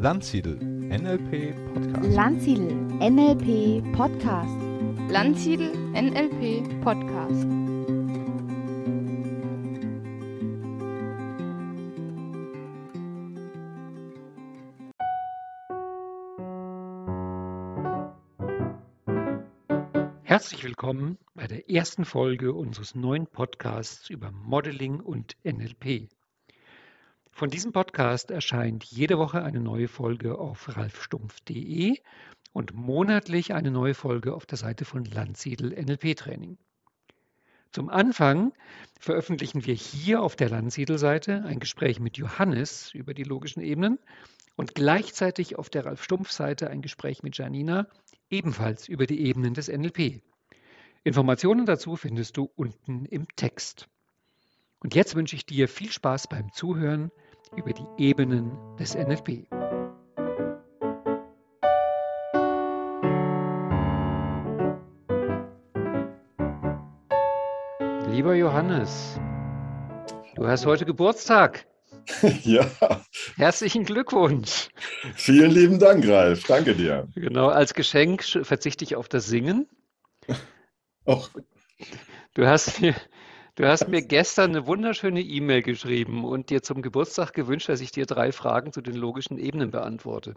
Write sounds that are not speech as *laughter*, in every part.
Landsiedel NLP Podcast. Landsiedel NLP Podcast. Landsiedel NLP Podcast. Herzlich willkommen bei der ersten Folge unseres neuen Podcasts über Modeling und NLP. Von diesem Podcast erscheint jede Woche eine neue Folge auf ralfstumpf.de und monatlich eine neue Folge auf der Seite von Landsiedel NLP Training. Zum Anfang veröffentlichen wir hier auf der Landsiedel-Seite ein Gespräch mit Johannes über die logischen Ebenen und gleichzeitig auf der Ralf Stumpf-Seite ein Gespräch mit Janina ebenfalls über die Ebenen des NLP. Informationen dazu findest du unten im Text. Und jetzt wünsche ich dir viel Spaß beim Zuhören über die Ebenen des NLP. Lieber Johannes, du hast heute Geburtstag. *laughs* Ja, Herzlichen Glückwunsch. vielen lieben Dank, Ralf. Danke dir. Genau, als Geschenk sch- verzichte ich auf das Singen. *laughs* Och, Du hast mir, du hast mir gestern eine wunderschöne E-Mail geschrieben und dir zum Geburtstag gewünscht, dass ich dir drei Fragen zu den logischen Ebenen beantworte.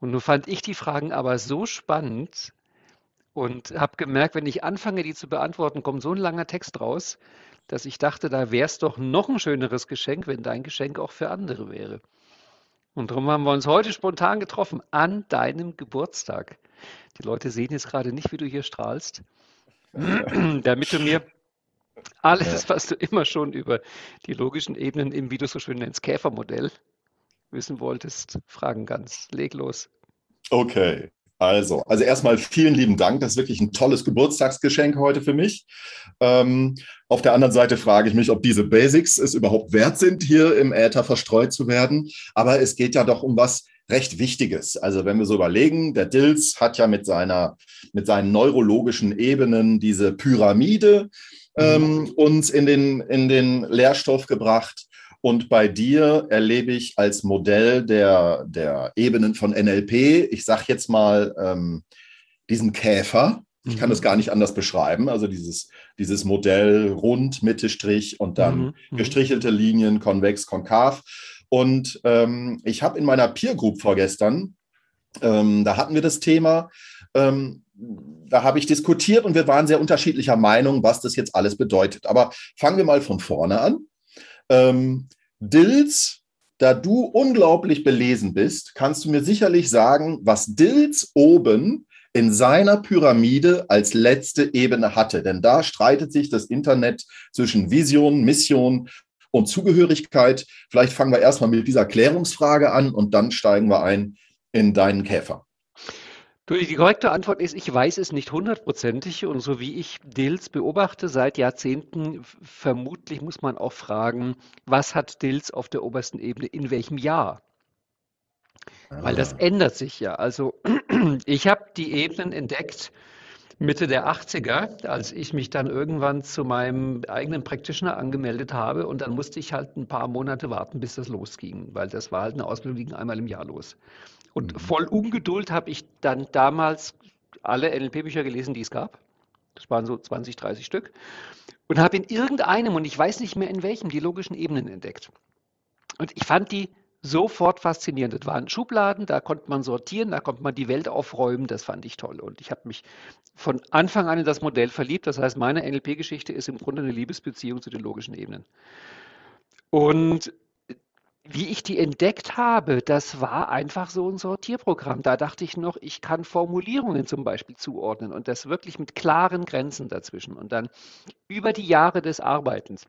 Und nun fand ich die Fragen aber so spannend und habe gemerkt, wenn ich anfange, die zu beantworten, kommt so ein langer Text raus, dass ich dachte, da wäre es doch noch ein schöneres Geschenk, wenn dein Geschenk auch für andere wäre. Und darum haben wir uns heute spontan getroffen an deinem Geburtstag. Die Leute sehen jetzt gerade nicht, wie du hier strahlst, *clears throat* damit du mir alles, was du immer schon über die logischen Ebenen im, wie du so schön nennst, Käfermodell wissen wolltest, fragen kannst. Leg los. okay. Also, also erstmal vielen lieben Dank. Das ist wirklich ein tolles Geburtstagsgeschenk heute für mich. Ähm, auf der anderen Seite frage ich mich, ob diese Basics es überhaupt wert sind, hier im Äther verstreut zu werden. Aber es geht ja doch um was recht Wichtiges. Also wenn wir so überlegen, der Dills hat ja mit seiner, mit seinen neurologischen Ebenen diese Pyramide ähm, uns in den, in den Lehrstoff gebracht. Und bei dir erlebe ich als Modell der, der Ebenen von NLP, ich sage jetzt mal ähm, diesen Käfer. Ich kann Mhm. das gar nicht anders beschreiben. Also dieses, dieses Modell rund, Mitte, Strich und dann Mhm, mhm. gestrichelte Linien, konvex, konkav. Und ähm, ich habe in meiner Peer Group vorgestern, ähm, da hatten wir das Thema, ähm, da habe ich diskutiert und wir waren sehr unterschiedlicher Meinung, was das jetzt alles bedeutet. Aber fangen wir mal von vorne an. Ähm, Dills, da du unglaublich belesen bist, kannst du mir sicherlich sagen, was Dills oben in seiner Pyramide als letzte Ebene hatte. Denn da streitet sich das Internet zwischen Vision, Mission und Zugehörigkeit. Vielleicht fangen wir erstmal mit dieser Klärungsfrage an und dann steigen wir ein in deinen Käfer. Du, die korrekte Antwort ist, ich weiß es nicht hundertprozentig und so wie ich Dills beobachte seit Jahrzehnten, vermutlich muss man auch fragen, was hat Dills auf der obersten Ebene in welchem Jahr? Weil das ändert sich ja. Also *clears throat* ich habe die Ebenen entdeckt Mitte der 80er, als ich mich dann irgendwann zu meinem eigenen Practitioner angemeldet habe und dann musste ich halt ein paar Monate warten, bis das losging, weil das war halt eine Ausbildung, die ging einmal im Jahr los. Und voll Ungeduld habe ich dann damals alle NLP-Bücher gelesen, die es gab. Das waren so 20, 30 Stück. Und habe in irgendeinem, und ich weiß nicht mehr in welchem, die logischen Ebenen entdeckt. Und ich fand die sofort faszinierend. Das waren Schubladen, da konnte man sortieren, da konnte man die Welt aufräumen, das fand ich toll. Und ich habe mich von Anfang an in das Modell verliebt. Das heißt, meine NLP-Geschichte ist im Grunde eine Liebesbeziehung zu den logischen Ebenen. Und wie ich die entdeckt habe, das war einfach so ein Sortierprogramm. Da dachte ich noch, ich kann Formulierungen zum Beispiel zuordnen und das wirklich mit klaren Grenzen dazwischen. Und dann über die Jahre des Arbeitens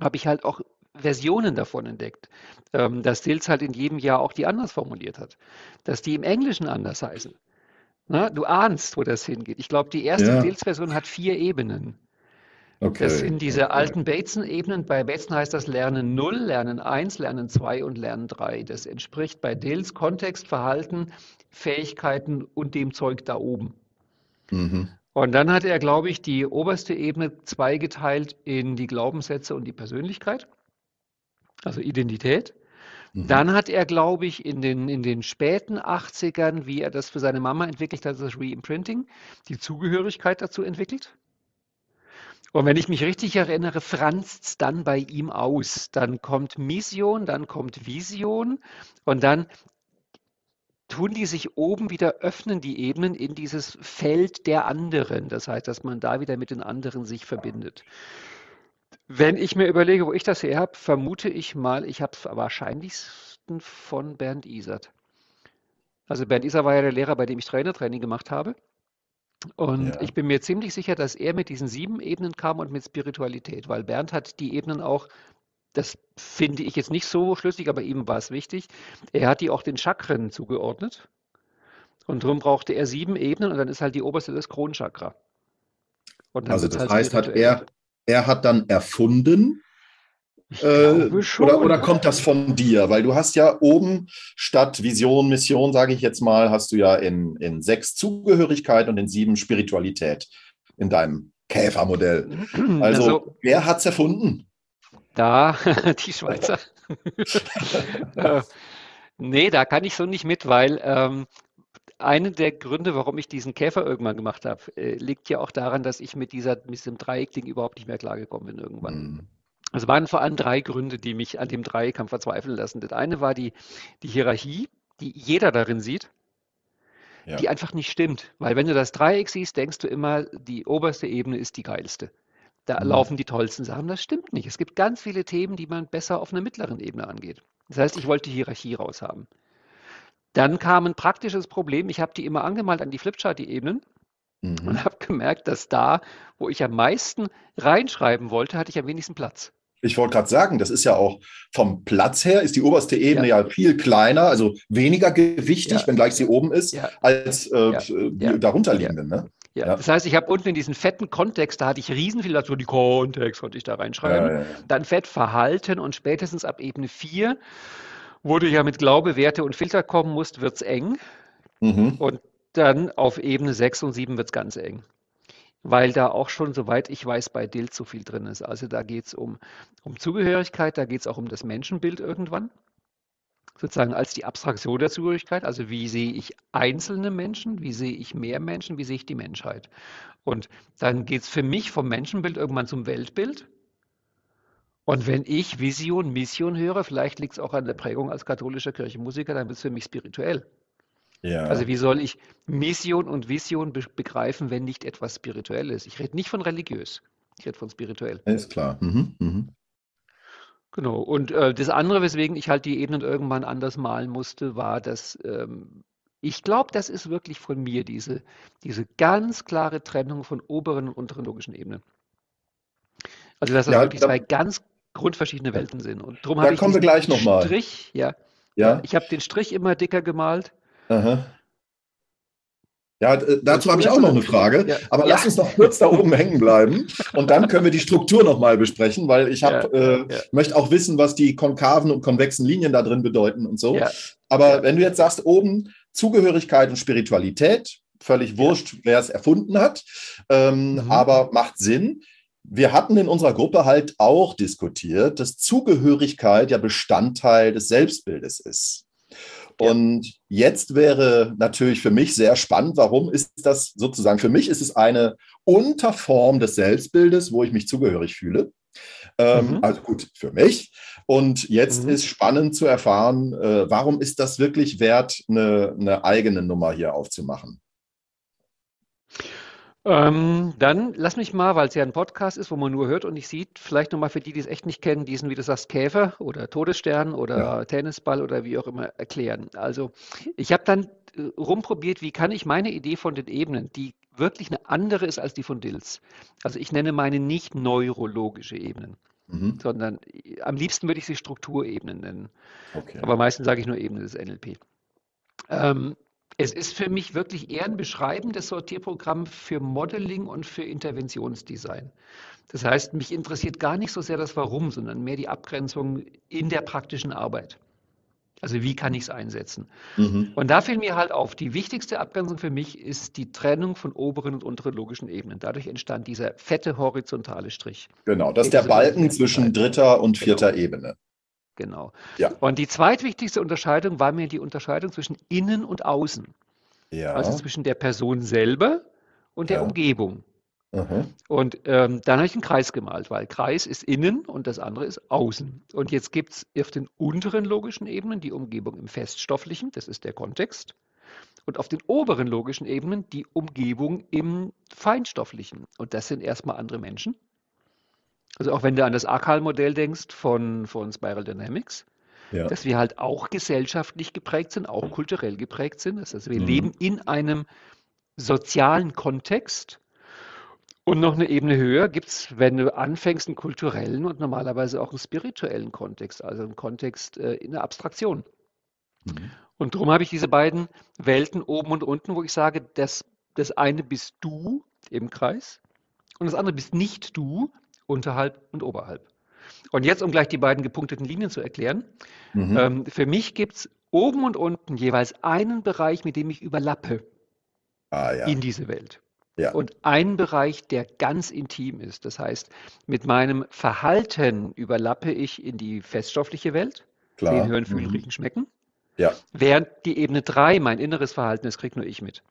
habe ich halt auch Versionen davon entdeckt, ähm, dass Dills halt in jedem Jahr auch die anders formuliert hat, dass die im Englischen anders heißen. Na, du ahnst, wo das hingeht. Ich glaube, die erste Ja. Dills-Version hat vier Ebenen. Okay. Das sind diese okay. alten Bateson-Ebenen. Bei Bateson heißt das Lernen 0, Lernen 1, Lernen 2 und Lernen 3. Das entspricht bei Dills Kontext, Verhalten, Fähigkeiten und dem Zeug da oben. Mhm. Und dann hat er, glaube ich, die oberste Ebene zweigeteilt in die Glaubenssätze und die Persönlichkeit, also Identität. Mhm. Dann hat er, glaube ich, in den, in den späten 80ern, wie er das für seine Mama entwickelt hat, das Reimprinting, die Zugehörigkeit dazu entwickelt. Und wenn ich mich richtig erinnere, franzt dann bei ihm aus. Dann kommt Mission, dann kommt Vision und dann tun die sich oben wieder öffnen, die Ebenen in dieses Feld der anderen. Das heißt, dass man da wieder mit den anderen sich verbindet. Wenn ich mir überlege, wo ich das her habe, vermute ich mal, ich habe es wahrscheinlichsten von Bernd Isert. Also Bernd Isert war ja der Lehrer, bei dem ich Trainertraining gemacht habe. Und Ja. ich bin mir ziemlich sicher, dass er mit diesen sieben Ebenen kam und mit Spiritualität, weil Bernd hat die Ebenen auch, das finde ich jetzt nicht so schlüssig, aber ihm war es wichtig, er hat die auch den Chakren zugeordnet. Und darum brauchte er sieben Ebenen und dann ist halt die oberste das Kronchakra. Also das halt heißt, hat er, er hat dann erfunden, äh, oder, oder kommt das von dir? Weil du hast ja oben statt Vision, Mission, sage ich jetzt mal, hast du ja in, in sechs Zugehörigkeit und in sieben Spiritualität in deinem Käfermodell. *clears throat* Also, Also, wer hat es erfunden? da, *laughs* die Schweizer. *laughs* äh, nee, da kann ich so nicht mit, weil ähm, einer der Gründe, warum ich diesen Käfer irgendwann gemacht habe, äh, liegt ja auch daran, dass ich mit dieser, mit diesem Dreieckding überhaupt nicht mehr klargekommen bin irgendwann. Hm, Es waren vor allem drei Gründe, die mich an dem Dreieck haben verzweifeln lassen. Das eine war die, die Hierarchie, die jeder darin sieht, Ja. die einfach nicht stimmt. Weil wenn du das Dreieck siehst, denkst du immer, die oberste Ebene ist die geilste. Da Mhm. laufen die tollsten Sachen. Das stimmt nicht. Es gibt ganz viele Themen, die man besser auf einer mittleren Ebene angeht. Das heißt, ich wollte die Hierarchie raushaben. Dann kam ein praktisches Problem. Ich habe die immer angemalt an die Flipchart, die Ebenen, Mhm. und habe gemerkt, dass da, wo ich am meisten reinschreiben wollte, hatte ich am wenigsten Platz. Ich wollte gerade sagen, das ist ja auch vom Platz her, ist die oberste Ebene ja, viel kleiner, also weniger gewichtig, Ja. wenngleich sie oben ist, Ja. als äh, Ja. die Ja. darunterliegenden. Ne? Ja, Ja. das heißt, ich habe unten in diesen fetten Kontext, da hatte ich riesen viel dazu, die Kontext konnte ich da reinschreiben. Ja, ja, ja. Dann Fett Verhalten und spätestens ab Ebene 4, wo du ja mit Glaube, Werte und Filter kommen musst, wird es eng. Mhm. Und dann auf Ebene 6 und 7 wird es ganz eng. Weil da auch schon, soweit ich weiß, bei Dild so viel drin ist. Also da geht es um, um Zugehörigkeit, da geht es auch um das Menschenbild irgendwann. Sozusagen als die Abstraktion der Zugehörigkeit. Also wie sehe ich einzelne Menschen, wie sehe ich mehr Menschen, wie sehe ich die Menschheit. Und dann geht es für mich vom Menschenbild irgendwann zum Weltbild. Und wenn ich Vision, Mission höre, vielleicht liegt es auch an der Prägung als katholischer Kirchenmusiker, dann wird es für mich spirituell. Ja. Also wie soll ich Mission und Vision be begreifen, wenn nicht etwas spirituell ist? Ich rede nicht von religiös, ich rede von spirituell. ist klar. Mhm. Mhm. Genau. Und äh, das andere, weswegen ich halt die Ebenen irgendwann anders malen musste, war, dass ähm, ich glaube, das ist wirklich von mir, diese, diese ganz klare Trennung von oberen und unteren logischen Ebenen. Also dass das Ja, wirklich da- zwei ganz grundverschiedene Welten sind. Und darum Da habe ich kommen wir gleich. Strich, ja, Ja. ich habe den Strich immer dicker gemalt. Aha. Ja, äh, dazu habe ich auch noch eine Frage. Ja. Aber Ja. lass uns noch kurz da oben hängen bleiben und dann können wir die Struktur noch mal besprechen, weil ich hab, Ja, äh, möchte auch wissen, was die konkaven und konvexen Linien da drin bedeuten und so. Aber wenn du jetzt sagst, oben Zugehörigkeit und Spiritualität, völlig wurscht, wer es erfunden hat, ähm, Mhm. aber macht Sinn. Wir hatten in unserer Gruppe halt auch diskutiert, dass Zugehörigkeit ja Bestandteil des Selbstbildes ist. Ja. Und jetzt wäre natürlich für mich sehr spannend, warum ist das sozusagen, für mich ist es eine Unterform des Selbstbildes, wo ich mich zugehörig fühle. Ähm, Mhm. Also gut, für mich. Und jetzt Mhm. ist spannend zu erfahren, äh, warum ist das wirklich wert, eine, eine eigene Nummer hier aufzumachen? Ähm, dann lass mich mal, weil es ja ein Podcast ist, wo man nur hört und nicht sieht, vielleicht nochmal für die, die es echt nicht kennen, diesen, wie du sagst, Käfer oder Todesstern oder Ja. Tennisball oder wie auch immer erklären. Also ich habe dann äh, rumprobiert, wie kann ich meine Idee von den Ebenen, die wirklich eine andere ist als die von Dills. Also ich nenne meine nicht neurologische Ebenen, Mhm. sondern äh, am liebsten würde ich sie Strukturebenen nennen. Okay. Aber meistens sage ich nur Ebene des NLP. Ähm, es ist für mich wirklich eher ein beschreibendes Sortierprogramm für Modeling und für Interventionsdesign. Das heißt, mich interessiert gar nicht so sehr das Warum, sondern mehr die Abgrenzung in der praktischen Arbeit. Also wie kann ich es einsetzen? Mhm. Und da fiel mir halt auf, die wichtigste Abgrenzung für mich ist die Trennung von oberen und unteren logischen Ebenen. Dadurch entstand dieser fette horizontale Strich. Genau, das ist der Balken zwischen dritter und Genau. vierter Ebene. Genau. Ja. Und die zweitwichtigste Unterscheidung war mir die Unterscheidung zwischen innen und außen. Ja. Also zwischen der Person selber und der Ja. Umgebung. Aha. Und ähm, dann habe ich einen Kreis gemalt, weil Kreis ist innen und das andere ist außen. Und jetzt gibt es auf den unteren logischen Ebenen die Umgebung im Feststofflichen, das ist der Kontext. Und auf den oberen logischen Ebenen die Umgebung im Feinstofflichen. Und das sind erstmal andere Menschen. Also auch wenn du an das AKAL-Modell denkst von, von Spiral Dynamics, Ja. dass wir halt auch gesellschaftlich geprägt sind, auch kulturell geprägt sind. Das heißt, wir Mhm. leben in einem sozialen Kontext. Und noch eine Ebene höher gibt es, wenn du anfängst, einen kulturellen und normalerweise auch einen spirituellen Kontext, also einen Kontext äh, in der Abstraktion. Mhm. Und darum habe ich diese beiden Welten oben und unten, wo ich sage, das, das eine bist du im Kreis und das andere bist nicht du unterhalb und oberhalb. Und jetzt, um gleich die beiden gepunkteten Linien zu erklären, Mhm. ähm, für mich gibt es oben und unten jeweils einen Bereich, mit dem ich überlappe ah, ja. in diese Welt. Ja. Und einen Bereich, der ganz intim ist. Das heißt, mit meinem Verhalten überlappe ich in die feststoffliche Welt, Klar. sehen, hören, fühlen, Mhm. riechen, schmecken. Ja. Während die Ebene 3, mein inneres Verhalten, das kriege nur ich mit.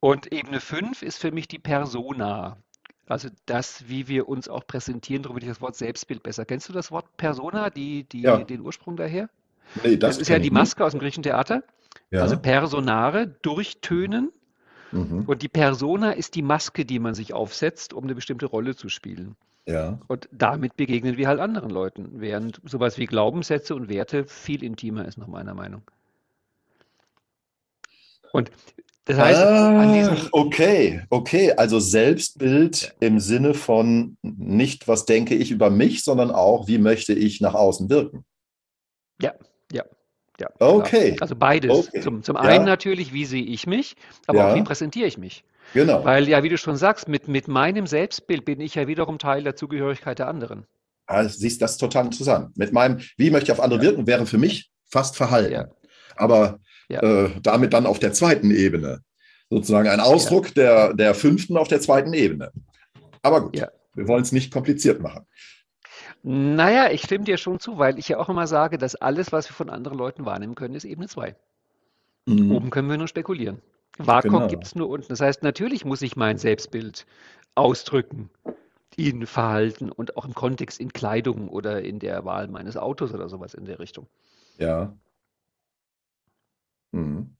Und Ebene 5 ist für mich die Persona. Also das, wie wir uns auch präsentieren, darum will ich das Wort Selbstbild besser. Kennst du das Wort Persona, die, die, Ja. den Ursprung daher? Nee, Das, das ist ja die ich nicht. Maske aus dem griechischen Theater. Ja. Also Personare, durchtönen. mhm. Und die Persona ist die Maske, die man sich aufsetzt, um eine bestimmte Rolle zu spielen. ja. Und damit begegnen wir halt anderen Leuten, während sowas wie Glaubenssätze und Werte viel intimer ist, nach meiner Meinung. Und das heißt, Ah, okay, okay. Also Selbstbild im Sinne von nicht, was denke ich über mich, sondern auch, wie möchte ich nach außen wirken. ja, ja, ja. Okay. klar. Also beides. Okay. Zum, zum Ja. einen natürlich, wie sehe ich mich, aber Ja. auch wie präsentiere ich mich. Genau. Weil ja, wie du schon sagst, mit, mit meinem Selbstbild bin ich ja wiederum Teil der Zugehörigkeit der anderen. Ah, siehst das total interessant. Mit meinem, wie möchte ich auf andere wirken, wäre für mich fast Verhalten. Ja. Aber Ja. äh, damit dann auf der zweiten Ebene. Sozusagen ein Ausdruck der, der fünften auf der zweiten Ebene. Aber gut, Ja. wir wollen es nicht kompliziert machen. Naja, ich stimme dir schon zu, weil ich ja auch immer sage, dass alles, was wir von anderen Leuten wahrnehmen können, ist Ebene 2. Mhm. Oben können wir nur spekulieren. Vakuum Genau. gibt es nur unten. Das heißt, natürlich muss ich mein Selbstbild ausdrücken in Verhalten und auch im Kontext in Kleidung oder in der Wahl meines Autos oder sowas in der Richtung. Ja. Mhm.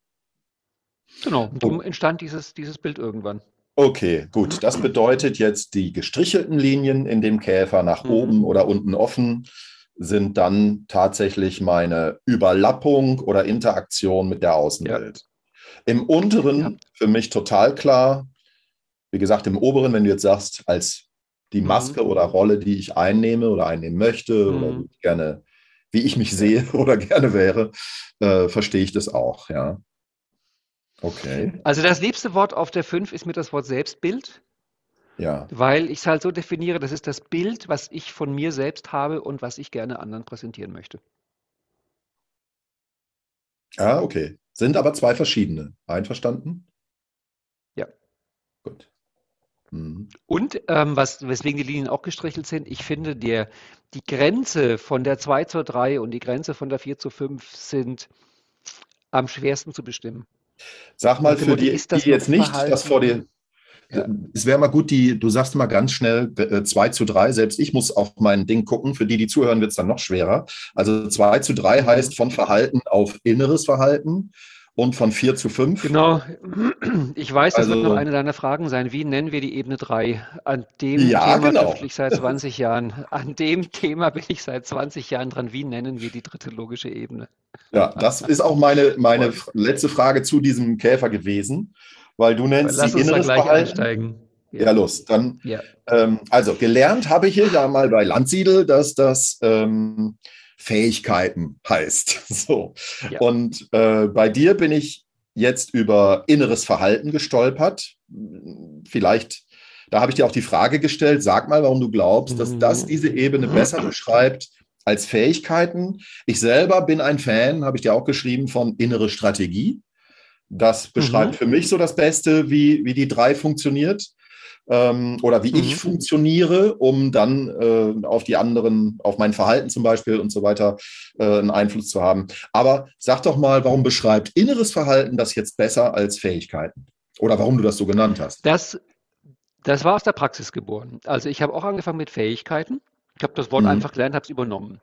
Genau, darum entstand dieses, dieses Bild irgendwann. Okay, gut. Das bedeutet jetzt, die gestrichelten Linien in dem Käfer nach Mhm. oben oder unten offen sind dann tatsächlich meine Überlappung oder Interaktion mit der Außenwelt. Im unteren Ja. für mich total klar. Wie gesagt, im oberen, wenn du jetzt sagst, als die Mhm. Maske oder Rolle, die ich einnehme oder einnehmen möchte oder Mhm. wie ich gerne, wie ich mich sehe *laughs* oder gerne wäre, äh, verstehe ich das auch, ja. Okay, Also das liebste Wort auf der 5 ist mir das Wort Selbstbild, ja. weil ich es halt so definiere, das ist das Bild, was ich von mir selbst habe und was ich gerne anderen präsentieren möchte. Ah, okay. Sind aber zwei verschiedene. Einverstanden? Ja. Gut. Mhm. Und ähm, was, weswegen die Linien auch gestrichelt sind, ich finde, der, die Grenze von der 2 zur 3 und die Grenze von der 4 zu 5 sind am schwersten zu bestimmen. Sag mal für die, ist das die jetzt nicht das vor dir. Ja. Es wäre mal gut, die, du sagst mal ganz schnell äh, 2 zu 3. Selbst ich muss auf mein Ding gucken. Für die, die zuhören, wird es dann noch schwerer. Also 2 zu 3 Mhm. heißt von Verhalten auf inneres Verhalten und von 4 zu 5. Genau. Ich weiß, das wird Also- noch eine deiner Fragen sein. Wie nennen wir die Ebene 3? An dem Ja, Thema genau. ich seit 20 Jahren. An dem Thema bin ich seit 20 Jahren dran. Wie nennen wir die dritte logische Ebene? Ja, das ist auch meine, meine letzte Frage zu diesem Käfer gewesen, weil du nennst uns da inneres gleich Verhalten. einsteigen. Ja, los. Dann Ja. Ähm, also gelernt habe ich hier ja mal bei Landsiedel, dass das ähm, Fähigkeiten heißt. *laughs* So. Ja. Und äh, bei dir bin ich jetzt über inneres Verhalten gestolpert. Vielleicht, da habe ich dir auch die Frage gestellt, sag mal, warum du glaubst, dass Mhm. das diese Ebene besser beschreibt als Fähigkeiten. Ich selber bin ein Fan, habe ich dir auch geschrieben, von innere Strategie. Das beschreibt Mhm. für mich so das Beste, wie, wie die drei funktioniert. Ähm, oder wie ich Mhm. funktioniere, um dann äh, auf die anderen, auf mein Verhalten zum Beispiel und so weiter äh, einen Einfluss zu haben. Aber sag doch mal, warum beschreibt inneres Verhalten das jetzt besser als Fähigkeiten? Oder warum du das so genannt hast? Das, das war aus der Praxis geboren. Also ich habe auch angefangen mit Fähigkeiten. Ich habe das Wort Mhm. einfach gelernt, habe es übernommen.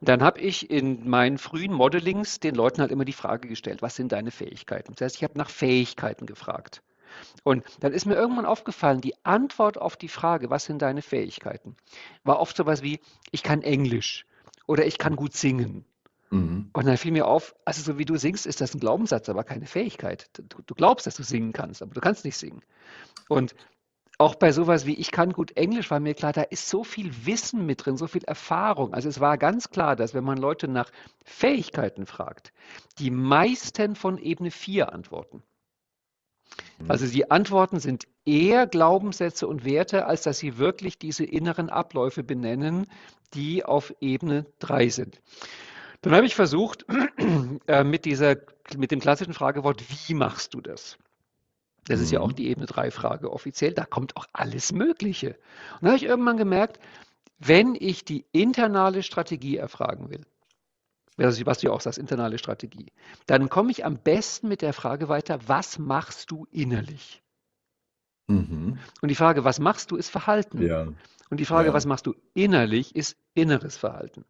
Dann habe ich in meinen frühen Modellings den Leuten halt immer die Frage gestellt, was sind deine Fähigkeiten? Das heißt, ich habe nach Fähigkeiten gefragt. Und dann ist mir irgendwann aufgefallen, die Antwort auf die Frage, was sind deine Fähigkeiten, war oft sowas wie, ich kann Englisch oder ich kann gut singen. Mhm. Und dann fiel mir auf, also so wie du singst, ist das ein Glaubenssatz, aber keine Fähigkeit. Du, du glaubst, dass du singen kannst, aber du kannst nicht singen. Und auch bei sowas wie ich kann gut Englisch war mir klar, da ist so viel Wissen mit drin, so viel Erfahrung. Also es war ganz klar, dass wenn man Leute nach Fähigkeiten fragt, die meisten von Ebene 4 antworten. Also die Antworten sind eher Glaubenssätze und Werte, als dass sie wirklich diese inneren Abläufe benennen, die auf Ebene 3 sind. Dann habe ich versucht, *clears throat* äh, mit, dieser, mit dem klassischen Fragewort, wie machst du das? Das ist ja auch Mhm. die Ebene 3 Frage offiziell, da kommt auch alles Mögliche. Und dann habe ich irgendwann gemerkt, wenn ich die internale Strategie erfragen will, was was du ja auch sagst, internale Strategie, dann komme ich am besten mit der Frage weiter, was machst du innerlich? Mhm. Und die Frage, was machst du, ist Verhalten. Ja. Und die Frage, Ja. was machst du innerlich, ist inneres Verhalten.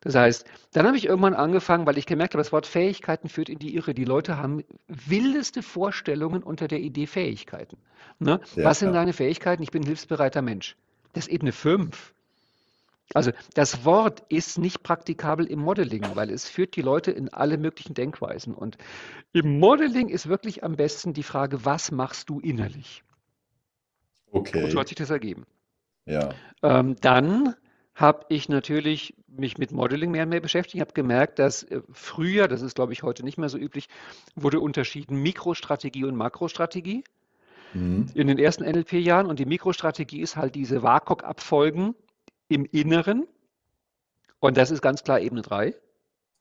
Das heißt, dann habe ich irgendwann angefangen, weil ich gemerkt habe, das Wort Fähigkeiten führt in die Irre. Die Leute haben wildeste Vorstellungen unter der Idee Fähigkeiten. Ne? Ja, was sind deine Fähigkeiten? Ich bin ein hilfsbereiter Mensch. Das ist Ebene 5. Also das Wort ist nicht praktikabel im Modeling, weil es führt die Leute in alle möglichen Denkweisen. Und im Modeling ist wirklich am besten die Frage, was machst du innerlich? Und so Okay. hat sich das ergeben. Ja. Ähm, dann habe ich natürlich mich mit Modeling mehr und mehr beschäftigt. Ich habe gemerkt, dass äh, früher, das ist glaube ich heute nicht mehr so üblich, wurde unterschieden Mikrostrategie und Makrostrategie Mhm. in den ersten NLP-Jahren. Und die Mikrostrategie ist halt diese WAKOK-Abfolgen im Inneren. Und das ist ganz klar Ebene 3.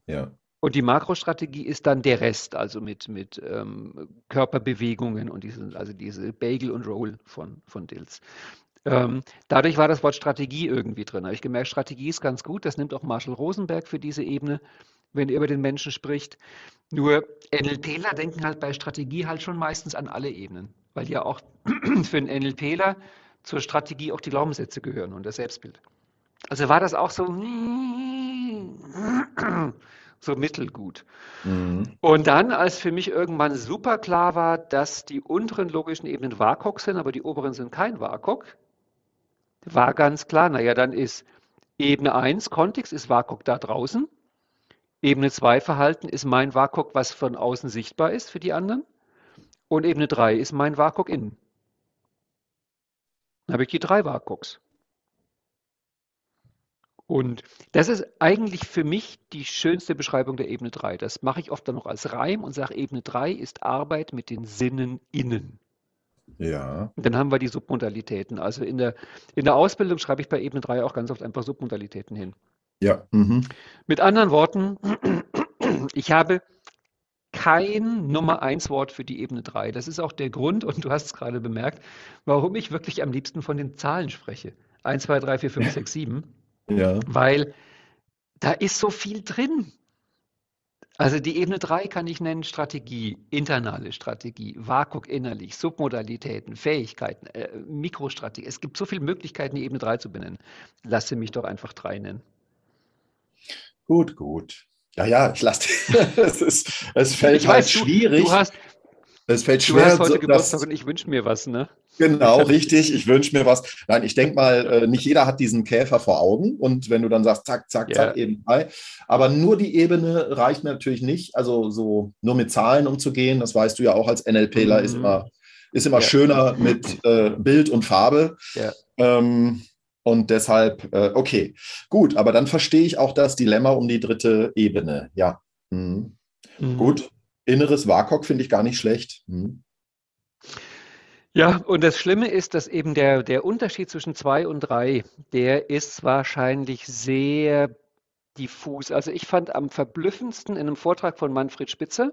Ja. Und die Makrostrategie ist dann der Rest, also mit, mit ähm, Körperbewegungen und diese, also diese Bagel und Roll von, von Dills. Ähm, dadurch war das Wort Strategie irgendwie drin. Da habe ich gemerkt, Strategie ist ganz gut. Das nimmt auch Marshall Rosenberg für diese Ebene, wenn er über den Menschen spricht. Nur NLPler denken halt bei Strategie halt schon meistens an alle Ebenen, weil ja auch *clears throat* für einen NLPler zur Strategie auch die Glaubenssätze gehören und das Selbstbild. Also war das auch so, so mittelgut. Mhm. Und dann, als für mich irgendwann super klar war, dass die unteren logischen Ebenen WAKOK sind, aber die oberen sind kein WAKOK, war ganz klar, naja, dann ist Ebene 1 Kontext, ist WAKOK da draußen. Ebene 2 Verhalten ist mein WAKOK, was von außen sichtbar ist für die anderen. Und Ebene 3 ist mein WAKOK innen. Dann habe ich die drei WAKOKs. Und das ist eigentlich für mich die schönste Beschreibung der Ebene 3. Das mache ich oft dann noch als Reim und sage, Ebene 3 ist Arbeit mit den Sinnen innen. Ja. Und dann haben wir die Submodalitäten. Also in der, in der Ausbildung schreibe ich bei Ebene 3 auch ganz oft einfach Submodalitäten hin. Ja. Mhm. Mit anderen Worten, *clears throat* ich habe kein Nummer 1 Wort für die Ebene 3. Das ist auch der Grund, und du hast es gerade bemerkt, warum ich wirklich am liebsten von den Zahlen spreche. 1, 2, 3, 4, 5, 6, 7. Ja. Weil da ist so viel drin. Also die Ebene 3 kann ich nennen Strategie, internale Strategie, WAKOK innerlich, Submodalitäten, Fähigkeiten, äh, Mikrostrategie. Es gibt so viele Möglichkeiten, die Ebene 3 zu benennen. Lass sie mich doch einfach 3 nennen. Gut, gut. Ja, ja, ich lasse. *laughs* es, ist, es fällt Ich halt weiß, du, schwierig. du hast, es fällt du schwer, hast heute Geburtstag und ich wünsche mir was, ne? Genau, *laughs* richtig. Ich wünsche mir was. Nein, ich denke mal, äh, nicht jeder hat diesen Käfer vor Augen. Und wenn du dann sagst, zack, zack, Ja. zack, eben drei. Aber nur die Ebene reicht mir natürlich nicht. Also so nur mit Zahlen umzugehen, das weißt du ja auch als NLPler, ist Mhm. immer, ist immer Ja. schöner mit äh, Bild und Farbe. Ja. Ähm, und deshalb, äh, okay, gut, aber dann verstehe ich auch das Dilemma um die dritte Ebene. Ja. Mhm. Mhm. Gut. Inneres WAKOK finde ich gar nicht schlecht. Mhm. Ja, und das Schlimme ist, dass eben der, der Unterschied zwischen zwei und drei, der ist wahrscheinlich sehr diffus. Also ich fand am verblüffendsten in einem Vortrag von Manfred Spitzer,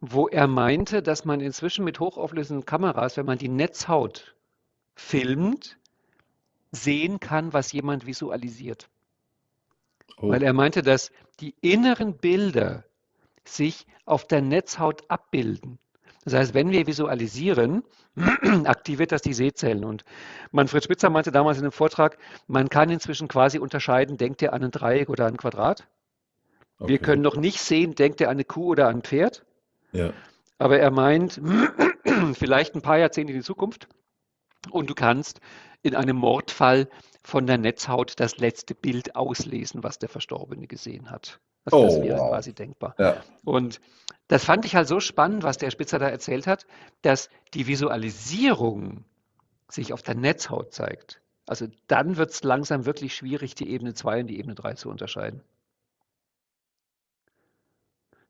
wo er meinte, dass man inzwischen mit hochauflösenden Kameras, wenn man die Netzhaut filmt, sehen kann, was jemand visualisiert. Oh. Weil er meinte, dass die inneren Bilder sich auf der Netzhaut abbilden. Das heißt, wenn wir visualisieren, *clears throat* aktiviert das die Sehzellen. Und Manfred Spitzer meinte damals in einem Vortrag, man kann inzwischen quasi unterscheiden, denkt er an ein Dreieck oder an ein Quadrat. Wir Okay. können noch nicht sehen, denkt er an eine Kuh oder an ein Pferd. Ja. Aber er meint, *clears throat* vielleicht ein paar Jahrzehnte in die Zukunft. Und du kannst in einem Mordfall von der Netzhaut das letzte Bild auslesen, was der Verstorbene gesehen hat. Das Oh, wäre wow. quasi denkbar. Ja. Und das fand ich halt so spannend, was der Spitzer da erzählt hat, dass die Visualisierung sich auf der Netzhaut zeigt. Also dann wird es langsam wirklich schwierig, die Ebene 2 und die Ebene 3 zu unterscheiden.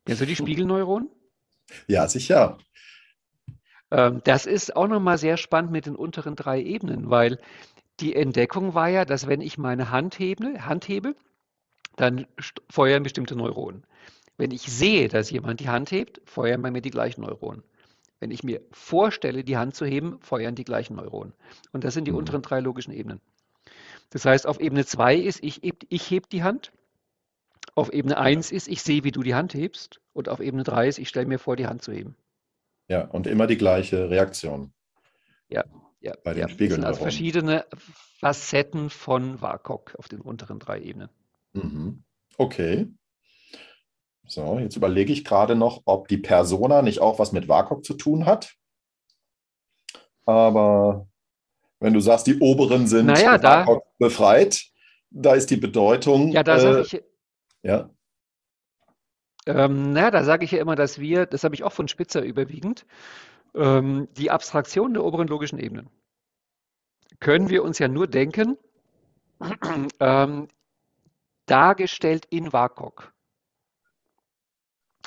Kennst du die *laughs* Spiegelneuronen? ja, sicher. Ähm, das ist auch nochmal sehr spannend mit den unteren drei Ebenen, weil die Entdeckung war ja, dass wenn ich meine Hand hebe, Hand hebe dann feuern bestimmte Neuronen. Wenn ich sehe, dass jemand die Hand hebt, feuern bei mir die gleichen Neuronen. Wenn ich mir vorstelle, die Hand zu heben, feuern die gleichen Neuronen. Und das sind die Mhm. unteren drei logischen Ebenen. Das heißt, auf Ebene 2 ist, ich, heb- ich heb die Hand. Auf Ebene 1 ist, ich sehe, wie du die Hand hebst. Und auf Ebene 3 ist, ich stelle mir vor, die Hand zu heben. Ja, und immer die gleiche Reaktion. Ja, Bei den ja. Das sind also verschiedene Facetten von WAKOK auf den unteren drei Ebenen. Mhm. Okay. So, jetzt überlege ich gerade noch, ob die Persona nicht auch was mit WAKOK zu tun hat. Aber wenn du sagst, die oberen sind Naja, da- befreit, da ist die Bedeutung. Ja, da äh, sage ich, ja, ähm, na, da sage ich ja immer, dass wir, das habe ich auch von Spitzer überwiegend, ähm, die Abstraktion der oberen logischen Ebenen können wir uns ja nur denken, *clears throat* ähm, dargestellt in WAKOK.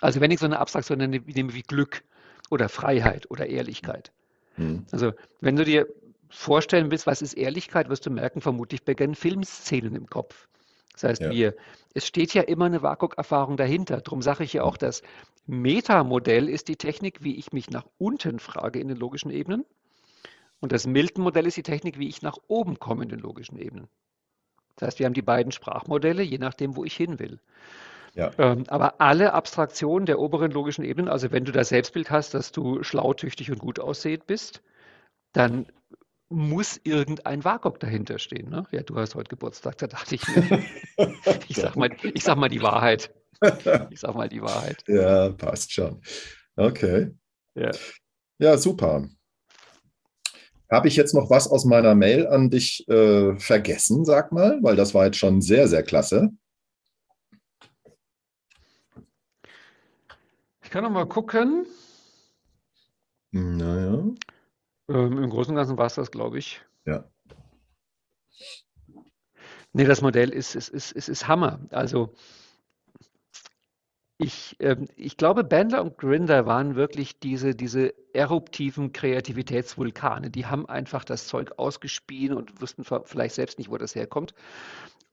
Also wenn ich so eine Abstraktion nenne, nehme wie Glück oder Freiheit oder Ehrlichkeit. hm, Also, wenn du dir vorstellen willst, was ist Ehrlichkeit, wirst du merken, vermutlich beginnen Filmszenen im Kopf. Das heißt, Ja. wir, es steht ja immer eine WAKOK-Erfahrung dahinter. Darum sage ich ja auch, das Metamodell ist die Technik, wie ich mich nach unten frage in den logischen Ebenen. Und das Milton-Modell ist die Technik, wie ich nach oben komme in den logischen Ebenen. Das heißt, wir haben die beiden Sprachmodelle, je nachdem, wo ich hin will. Ja. Ähm, aber alle Abstraktionen der oberen logischen Ebenen, also wenn du das Selbstbild hast, dass du schlau, tüchtig und gut aussehend bist, dann muss irgendein WAKOK dahinter stehen. Ne? Ja, du hast heute Geburtstag, da dachte ich mir, *laughs* ich sag mal, ich sag mal die Wahrheit. Ich sag mal die Wahrheit. *laughs* ja, passt schon. Okay. Ja. Ja, super. Habe ich jetzt noch was aus meiner Mail an dich äh, vergessen, sag mal, weil das war jetzt schon sehr, sehr klasse. Ich kann noch mal gucken. Naja. Ähm, Im Großen und Ganzen war es das, glaube ich. Ja. Nee, das Modell ist, ist, ist, ist, ist Hammer. Also ich, ähm, ich glaube, Bandler und Grinder waren wirklich diese, diese eruptiven Kreativitätsvulkane. Die haben einfach das Zeug ausgespien und wussten vielleicht selbst nicht, wo das herkommt.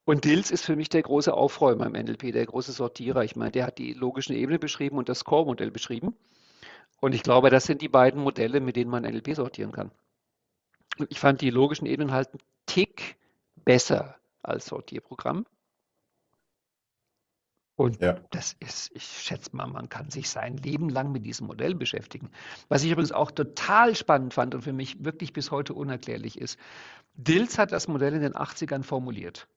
Und Dills ist für mich der große Aufräumer im NLP, der große Sortierer. Ich meine, der hat die logischen Ebene beschrieben und das Score-Modell beschrieben. Und ich glaube, das sind die beiden Modelle, mit denen man NLP sortieren kann. Ich fand die logischen Ebenen halt einen Tick besser als Sortierprogramm. Und Ja. das ist, ich schätze mal, man kann sich sein Leben lang mit diesem Modell beschäftigen. Was ich übrigens auch total spannend fand und für mich wirklich bis heute unerklärlich ist, Dills hat das Modell in den 80ern formuliert.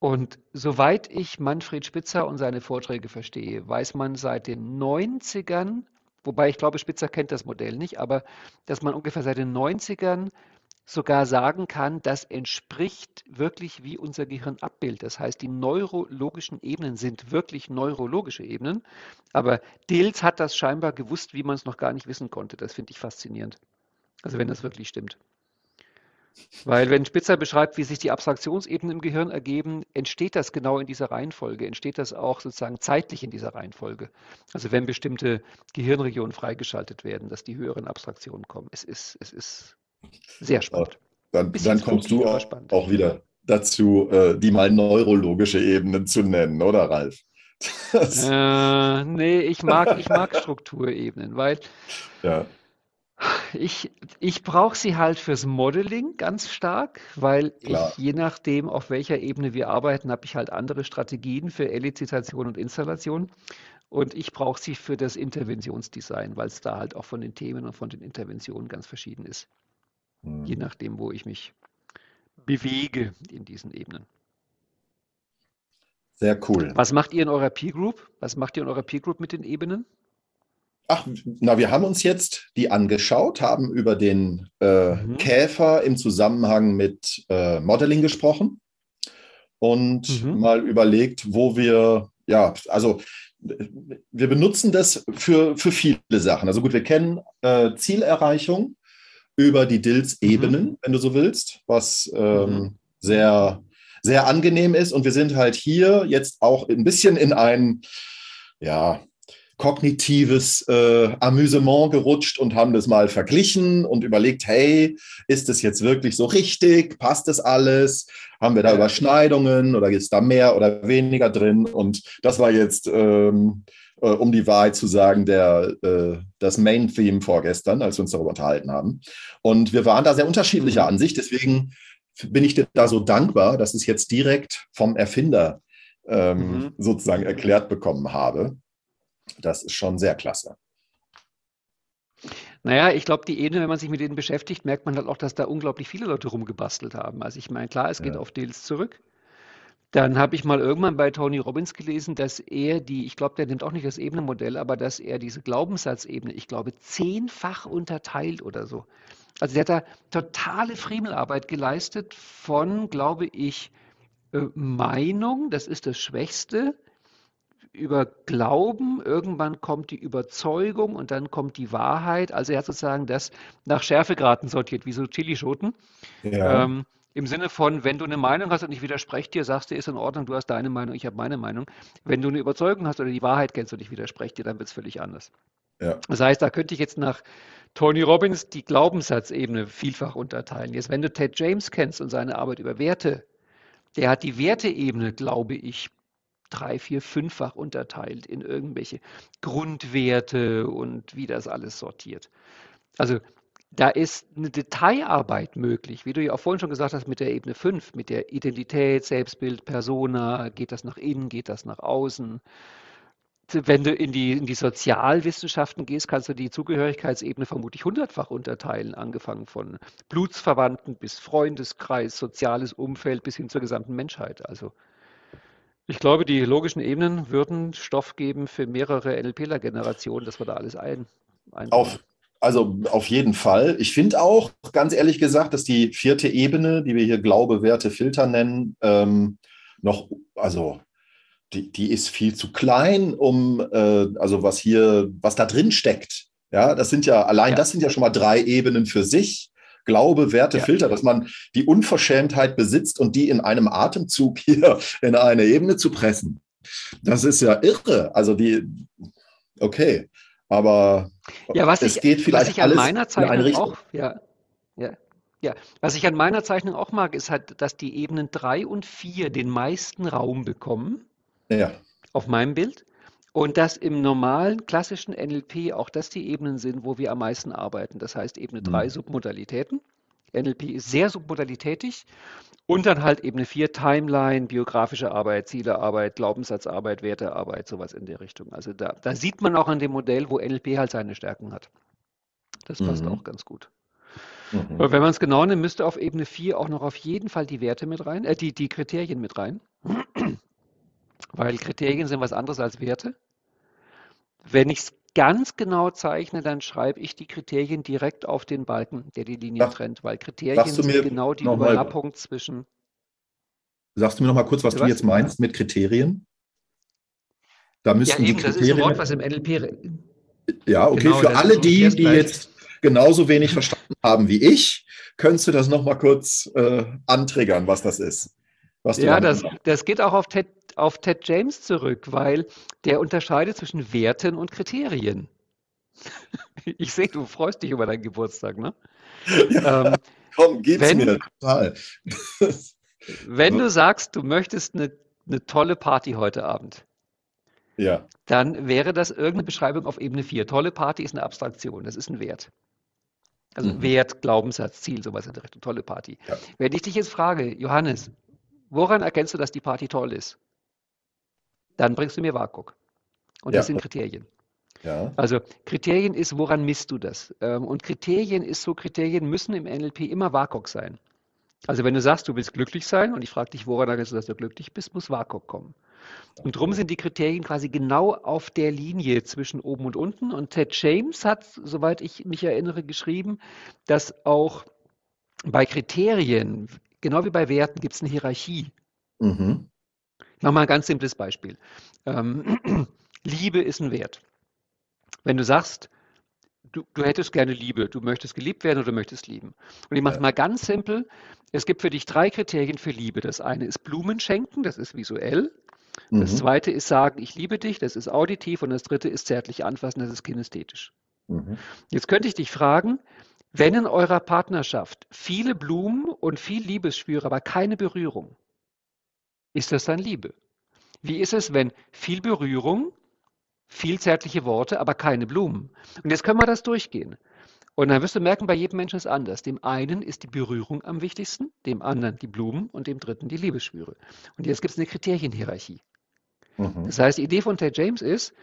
Und soweit ich Manfred Spitzer und seine Vorträge verstehe, weiß man seit den 90ern, wobei ich glaube, Spitzer kennt das Modell nicht, aber dass man ungefähr seit den 90ern sogar sagen kann, das entspricht wirklich, wie unser Gehirn abbildet. Das heißt, die neurologischen Ebenen sind wirklich neurologische Ebenen. Aber Dills hat das scheinbar gewusst, wie man es noch gar nicht wissen konnte. Das finde ich faszinierend. Also wenn das wirklich stimmt. Weil wenn Spitzer beschreibt, wie sich die Abstraktionsebenen im Gehirn ergeben, entsteht das genau in dieser Reihenfolge, entsteht das auch sozusagen zeitlich in dieser Reihenfolge. Also wenn bestimmte Gehirnregionen freigeschaltet werden, dass die höheren Abstraktionen kommen. Es ist, es ist sehr spannend. Dann, dann kommst du auch, auch wieder dazu, äh, die mal neurologische Ebenen zu nennen, oder Ralf? *laughs* Das, Äh, nee, ich mag, ich mag Strukturebenen, weil ja. Ich, ich brauche sie halt fürs Modeling ganz stark, weil Klar. ich, je nachdem, auf welcher Ebene wir arbeiten, habe ich halt andere Strategien für Elizitation und Installation. Und ich brauche sie für das Interventionsdesign, weil es da halt auch von den Themen und von den Interventionen ganz verschieden ist, je Hm. nachdem, wo ich mich bewege in diesen Ebenen. Sehr cool. Was macht ihr in eurer Peer Group? Was macht ihr in eurer Peer Group mit den Ebenen? Ach, na, wir haben uns jetzt die angeschaut, haben über den äh, Mhm. Käfer im Zusammenhang mit äh, Modeling gesprochen und Mhm. mal überlegt, wo wir, ja, also wir benutzen das für, für viele Sachen. Also gut, wir kennen äh, Zielerreichung über die DILS-Ebenen, wenn du so willst, was ähm, Mhm. sehr, sehr angenehm ist. Und wir sind halt hier jetzt auch ein bisschen in ein, ja, kognitives äh, Amüsement gerutscht und haben das mal verglichen und überlegt, hey, ist das jetzt wirklich so richtig? Passt das alles? Haben wir da. Überschneidungen oder ist da mehr oder weniger drin? Und das war jetzt, ähm, äh, um die Wahrheit zu sagen, der, äh, das Main-Theme vorgestern, als wir uns darüber unterhalten haben. Und wir waren da sehr unterschiedlicher Mhm. Ansicht. Deswegen bin ich dir da so dankbar, dass ich es jetzt direkt vom Erfinder ähm, Mhm. sozusagen erklärt bekommen habe. Das ist schon sehr klasse. Naja, ich glaube, die Ebene, wenn man sich mit denen beschäftigt, merkt man halt auch, dass da unglaublich viele Leute rumgebastelt haben. Also ich meine, klar, es geht Ja. auf Deals zurück. Dann habe ich mal irgendwann bei Tony Robbins gelesen, dass er die, ich glaube, der nimmt auch nicht das Ebenenmodell, aber dass er diese Glaubenssatzebene, ich glaube, zehnfach unterteilt oder so. Also der hat da totale Friemelarbeit geleistet von, glaube ich, äh, Meinung, das ist das Schwächste, über Glauben, irgendwann kommt die Überzeugung und dann kommt die Wahrheit. Also er hat sozusagen das nach Schärfegraden sortiert, wie so Chilischoten. Ja. Ähm, Im Sinne von, wenn du eine Meinung hast und ich widerspreche dir, sagst du, ist in Ordnung, du hast deine Meinung, ich habe meine Meinung. Wenn du eine Überzeugung hast oder die Wahrheit kennst und ich widerspreche dir, dann wird es völlig anders. Ja. Das heißt, da könnte ich jetzt nach Tony Robbins die Glaubenssatzebene vielfach unterteilen. Jetzt, wenn du Ted James kennst und seine Arbeit über Werte, der hat die Werteebene, glaube ich, drei, vier, fünffach unterteilt in irgendwelche Grundwerte und wie das alles sortiert. Also da ist eine Detailarbeit möglich, wie du ja auch vorhin schon gesagt hast, mit der Ebene 5, mit der Identität, Selbstbild, Persona, geht das nach innen, geht das nach außen. Wenn du in die, in die Sozialwissenschaften gehst, kannst du die Zugehörigkeitsebene vermutlich hundertfach unterteilen, angefangen von Blutsverwandten bis Freundeskreis, soziales Umfeld bis hin zur gesamten Menschheit. Also ich glaube, die logischen Ebenen würden Stoff geben für mehrere NLPler-Generationen, dass wir da alles ein, einbauen. Auf, also auf jeden Fall. Ich finde auch, ganz ehrlich gesagt, dass die vierte Ebene, die wir hier Glaube, Werte, Filter nennen, ähm, noch, also die, die ist viel zu klein, um, äh, also was hier, was da drin steckt. Ja, das sind ja, allein Ja. das sind ja schon mal drei Ebenen für sich. Glaube, Werte, Ja. Filter, dass man die Unverschämtheit besitzt und die in einem Atemzug *laughs* hier in eine Ebene zu pressen. Das ist ja irre. Also die, okay, aber Ja, was es ich, geht was vielleicht ich an alles meiner in eine Zeichnung Richtung. auch, ja, ja, ja, was ich an meiner Zeichnung auch mag, ist halt, dass die Ebenen 3 und 4 den meisten Raum bekommen Ja, auf meinem Bild und dass im normalen klassischen NLP auch das die Ebenen sind, wo wir am meisten arbeiten. Das heißt Ebene 3 Mhm. Submodalitäten. NLP ist sehr submodalitätig und dann halt Ebene 4 Timeline, biografische Arbeit, Zielearbeit, Glaubenssatzarbeit, Wertearbeit, sowas in der Richtung. Also da, da sieht man auch an dem Modell, wo NLP halt seine Stärken hat. Das passt Mhm. auch ganz gut. mhm. Aber wenn man es genau nimmt, müsste auf Ebene 4 auch noch auf jeden Fall die Werte mit rein, äh, die, die Kriterien mit rein. Weil Kriterien sind was anderes als Werte. Wenn ich es ganz genau zeichne, dann schreibe ich die Kriterien direkt auf den Balken, der die Linie Sag- trennt, weil Kriterien sind genau die noch mal- Überlappung zwischen. Sagst du mir noch mal kurz, was Bitte du was? jetzt meinst mit Kriterien? Da Ja, müssten die eben, das ist ein Kriterien. Wort, was im NLP. ja, okay, Genau, für alle die, die jetzt genauso wenig verstanden haben wie ich, könntest du das noch mal kurz äh, antriggern, was das ist? Was Ja, das, das geht auch auf Ted, auf Ted James zurück, weil der unterscheidet zwischen Werten und Kriterien. *laughs* Ich sehe, du freust dich über deinen Geburtstag, ne? Ähm, Komm, gib's wenn- mir total. *laughs* wenn du sagst, du möchtest eine, eine tolle Party heute Abend, ja, dann wäre das irgendeine Beschreibung auf Ebene 4. Tolle Party ist eine Abstraktion, das ist ein Wert. Also Mhm. Wert, Glaubenssatz, Ziel, sowas in der Richtung. Tolle Party. Ja. Wenn ich dich jetzt frage, Johannes, woran erkennst du, dass die Party toll ist? Dann bringst du mir WAKOK. Und das Ja. sind Kriterien. Ja. Also Kriterien ist, woran misst du das? Ähm, Und Kriterien ist so, Kriterien müssen im NLP immer WAKOK sein. Also wenn du sagst, du willst glücklich sein und ich frage dich, woran erkennst du, dass du glücklich bist, muss WAKOK kommen. Und darum sind die Kriterien quasi genau auf der Linie zwischen oben und unten. Und Ted James hat, soweit ich mich erinnere, geschrieben, dass auch bei Kriterien, genau wie bei Werten, gibt es eine Hierarchie. Mhm. Ich mache mal ein ganz simples Beispiel. Ähm, *clears throat* Liebe ist ein Wert. Wenn du sagst, du, du hättest gerne Liebe, du möchtest geliebt werden oder du möchtest lieben. Und ich mache es mal ganz simpel. Es gibt für dich drei Kriterien für Liebe. Das eine ist Blumen schenken, das ist visuell. Das Mhm. zweite ist sagen, ich liebe dich, das ist auditiv. Und das dritte ist zärtlich anfassen, das ist kinästhetisch. Mhm. Jetzt könnte ich dich fragen, wenn in eurer Partnerschaft viele Blumen und viel Liebesschwüre, aber keine Berührung, ist das dann Liebe? Wie ist es, wenn viel Berührung, viel zärtliche Worte, aber keine Blumen? Und jetzt können wir das durchgehen. Und dann wirst du merken, bei jedem Menschen ist es anders. Dem einen ist die Berührung am wichtigsten, dem anderen die Blumen und dem dritten die Liebesschwüre. Und jetzt gibt es eine Kriterienhierarchie. Mhm. Das heißt, die Idee von Ted James ist,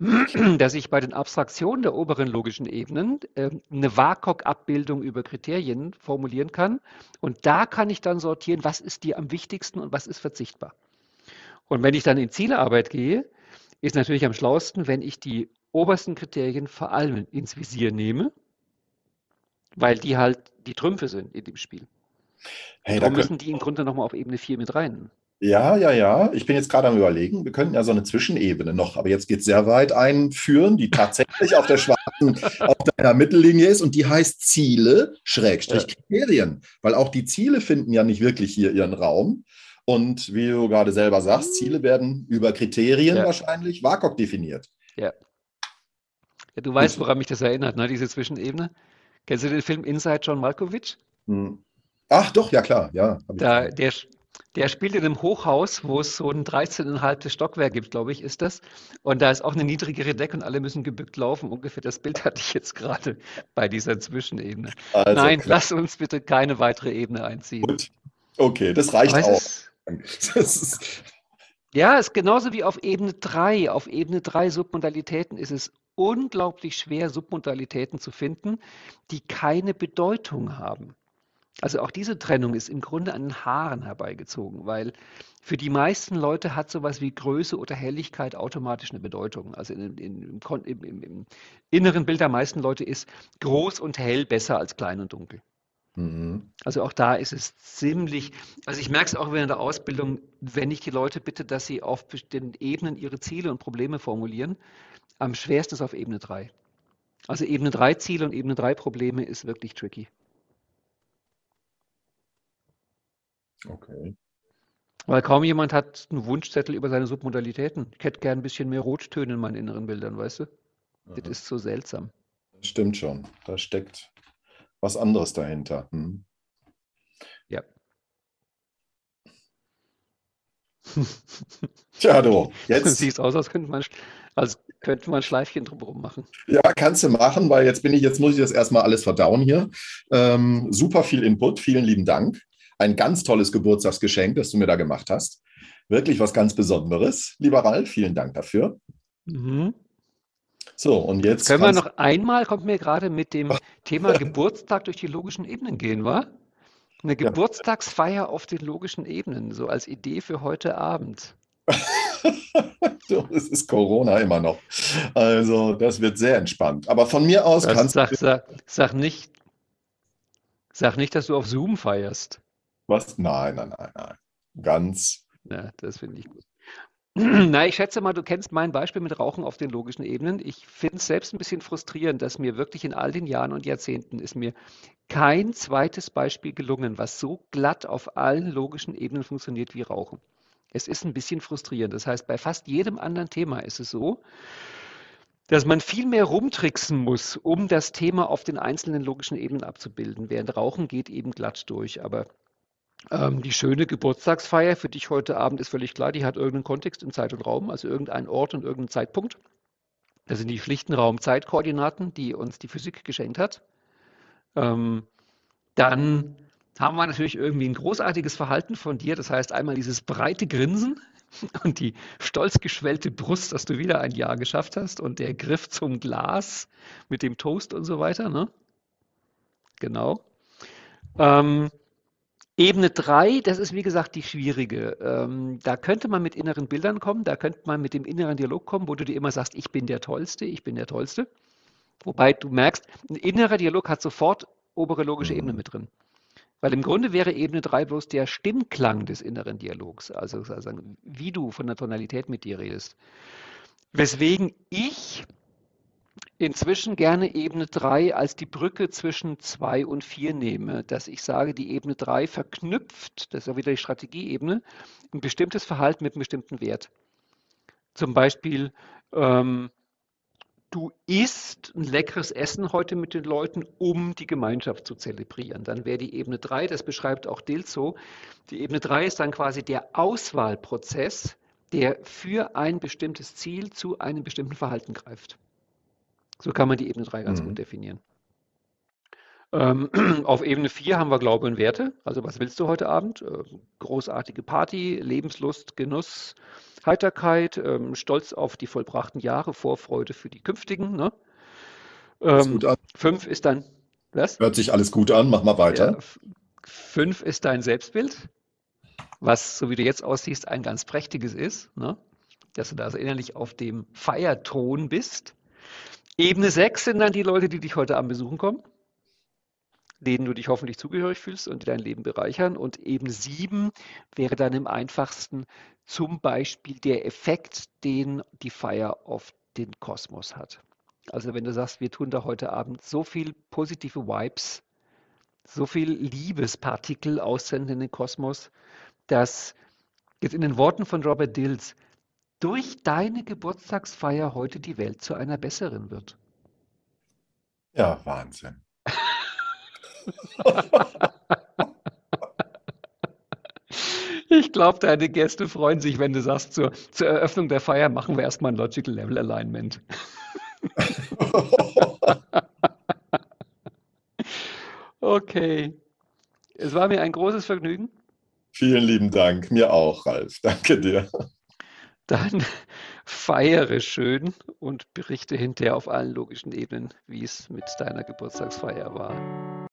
*clears throat* dass ich bei den Abstraktionen der oberen logischen Ebenen ähm, eine WAKOK-Abbildung über Kriterien formulieren kann. Und da kann ich dann sortieren, was ist dir am wichtigsten und was ist verzichtbar. Und wenn ich dann in Zielearbeit gehe, ist natürlich am schlauesten, wenn ich die obersten Kriterien vor allem ins Visier nehme, weil die halt die Trümpfe sind in dem Spiel. Hey, da Darum müssen die im Grunde nochmal auf Ebene 4 mit rein. Ja, ja, ja. Ich bin jetzt gerade am Überlegen. Wir könnten ja so eine Zwischenebene noch, aber jetzt geht es sehr weit einführen, die tatsächlich auf der schwarzen, *laughs* auf deiner Mittellinie ist und die heißt Ziele, Schrägstrich Kriterien. Weil auch die Ziele finden ja nicht wirklich hier ihren Raum. Und wie du gerade selber sagst, Ziele werden über Kriterien Ja. wahrscheinlich WAKOK definiert. Ja, du weißt, woran mich das erinnert, ne, diese Zwischenebene. Kennst du den Film Inside John Malkovich? Hm. Ach doch, ja klar, ja. Da, der, der spielt in einem Hochhaus, wo es so ein 13,5. Stockwerk gibt, glaube ich, ist das. Und da ist auch eine niedrigere Decke und alle müssen gebückt laufen. Ungefähr das Bild hatte ich jetzt gerade bei dieser Zwischenebene. Also, Nein, klar. lass uns bitte keine weitere Ebene einziehen. Gut. Okay, das reicht auch. ist, *laughs* Das ist, ja, es ist genauso wie auf Ebene 3. Auf Ebene 3 Submodalitäten ist es unglaublich schwer, Submodalitäten zu finden, die keine Bedeutung haben. Also auch diese Trennung ist im Grunde an den Haaren herbeigezogen, weil für die meisten Leute hat sowas wie Größe oder Helligkeit automatisch eine Bedeutung. Also in, in, im, im, im inneren Bild der meisten Leute ist groß und hell besser als klein und dunkel. Mhm. Also auch da ist es ziemlich, also ich merke es auch während der Ausbildung, wenn ich die Leute bitte, dass sie auf bestimmten Ebenen ihre Ziele und Probleme formulieren, am schwersten ist auf Ebene 3. Also Ebene 3 Ziele und Ebene 3 Probleme ist wirklich tricky. Okay. Weil kaum jemand hat einen Wunschzettel über seine Submodalitäten. Ich hätte gern ein bisschen mehr Rottöne in meinen inneren Bildern, weißt du? Das Aha. ist so seltsam. Stimmt schon. Da steckt was anderes dahinter. Hm. Ja. *laughs* Tja, du, jetzt *laughs* siehst aus, als könnte man, als könnte man ein Schleifchen drumherum machen. ja, kannst du machen, weil jetzt bin ich, jetzt muss ich das erstmal alles verdauen hier. Ähm, super viel Input, vielen lieben Dank. Ein ganz tolles Geburtstagsgeschenk, das du mir da gemacht hast. Wirklich was ganz Besonderes. Lieber Ralf, vielen Dank dafür. Mhm. So, und jetzt Können wir noch einmal, kommt mir gerade mit dem Thema *laughs* Geburtstag durch die logischen Ebenen gehen, wa? Eine Geburtstagsfeier auf den logischen Ebenen, so als Idee für heute Abend. *laughs* Es ist Corona immer noch. Also, das wird sehr entspannt. Aber von mir aus Das, kannst sag, du. sag, sag, nicht, sag nicht, dass du auf Zoom feierst. Was? Nein, nein, nein, nein. Ganz. Ja, das finde ich gut. *clears throat* Na, ich schätze mal, du kennst mein Beispiel mit Rauchen auf den logischen Ebenen. Ich finde es selbst ein bisschen frustrierend, dass mir wirklich in all den Jahren und Jahrzehnten ist mir kein zweites Beispiel gelungen, was so glatt auf allen logischen Ebenen funktioniert wie Rauchen. Es ist ein bisschen frustrierend. Das heißt, bei fast jedem anderen Thema ist es so, dass man viel mehr rumtricksen muss, um das Thema auf den einzelnen logischen Ebenen abzubilden, während Rauchen geht eben glatt durch. Aber ähm, die schöne Geburtstagsfeier für dich heute Abend ist völlig klar, die hat irgendeinen Kontext in Zeit und Raum, also irgendeinen Ort und irgendeinen Zeitpunkt. Das sind die schlichten Raum-Zeitkoordinaten, die uns die Physik geschenkt hat. Ähm, dann haben wir natürlich irgendwie ein großartiges Verhalten von dir. Das heißt einmal dieses breite Grinsen *laughs* und die stolz geschwellte Brust, dass du wieder ein Jahr geschafft hast und der Griff zum Glas mit dem Toast und so weiter. Ne? Genau. Ähm, Ebene 3, das ist wie gesagt die schwierige. Ähm, da könnte man mit inneren Bildern kommen, da könnte man mit dem inneren Dialog kommen, wo du dir immer sagst, ich bin der Tollste, ich bin der Tollste. Wobei du merkst, ein innerer Dialog hat sofort obere logische mhm. Ebene mit drin. Weil im Grunde wäre Ebene 3 bloß der Stimmklang des inneren Dialogs, also sozusagen, wie du von der Tonalität mit dir redest. Weswegen ich inzwischen gerne Ebene 3 als die Brücke zwischen 2 und 4 nehme, dass ich sage, die Ebene 3 verknüpft, das ist ja wieder die Strategieebene, ein bestimmtes Verhalten mit einem bestimmten Wert. Zum Beispiel, ähm, du isst ein leckeres Essen heute mit den Leuten, um die Gemeinschaft zu zelebrieren. Dann wäre die Ebene 3, das beschreibt auch Dilzo, die Ebene 3 ist dann quasi der Auswahlprozess, der für ein bestimmtes Ziel zu einem bestimmten Verhalten greift. So kann man die Ebene 3 ganz mhm. gut definieren. Ähm, *clears throat* auf Ebene 4 haben wir Glaube und Werte. Also was willst du heute Abend? Äh, großartige Party, Lebenslust, Genuss, Heiterkeit, ähm, Stolz auf die vollbrachten Jahre, Vorfreude für die künftigen. Ne? Ähm, fünf ist dann, was? Hört sich alles gut an, mach mal weiter. Ja, fünf ist dein Selbstbild, was, so wie du jetzt aussiehst, ein ganz prächtiges ist. Ne? Dass du da also innerlich auf dem Feierton bist. Ebene 6 sind dann die Leute, die dich heute Abend besuchen kommen denen du dich hoffentlich zugehörig fühlst und die dein Leben bereichern. Und eben sieben wäre dann im einfachsten zum Beispiel der Effekt, den die Feier auf den Kosmos hat. Also wenn du sagst, wir tun da heute Abend so viel positive Vibes, so viel Liebespartikel aussenden in den Kosmos, dass jetzt in den Worten von Robert Dills durch deine Geburtstagsfeier heute die Welt zu einer besseren wird. Ja, Wahnsinn. *laughs* Ich glaube, deine Gäste freuen sich, wenn du sagst, zur, zur Eröffnung der Feier machen wir erstmal ein Logical Level Alignment. *laughs* okay. Es war mir ein großes Vergnügen. Vielen lieben Dank. Mir auch, Ralf. Danke dir. Dann *laughs* feiere schön und berichte hinterher auf allen logischen Ebenen, wie es mit deiner Geburtstagsfeier war.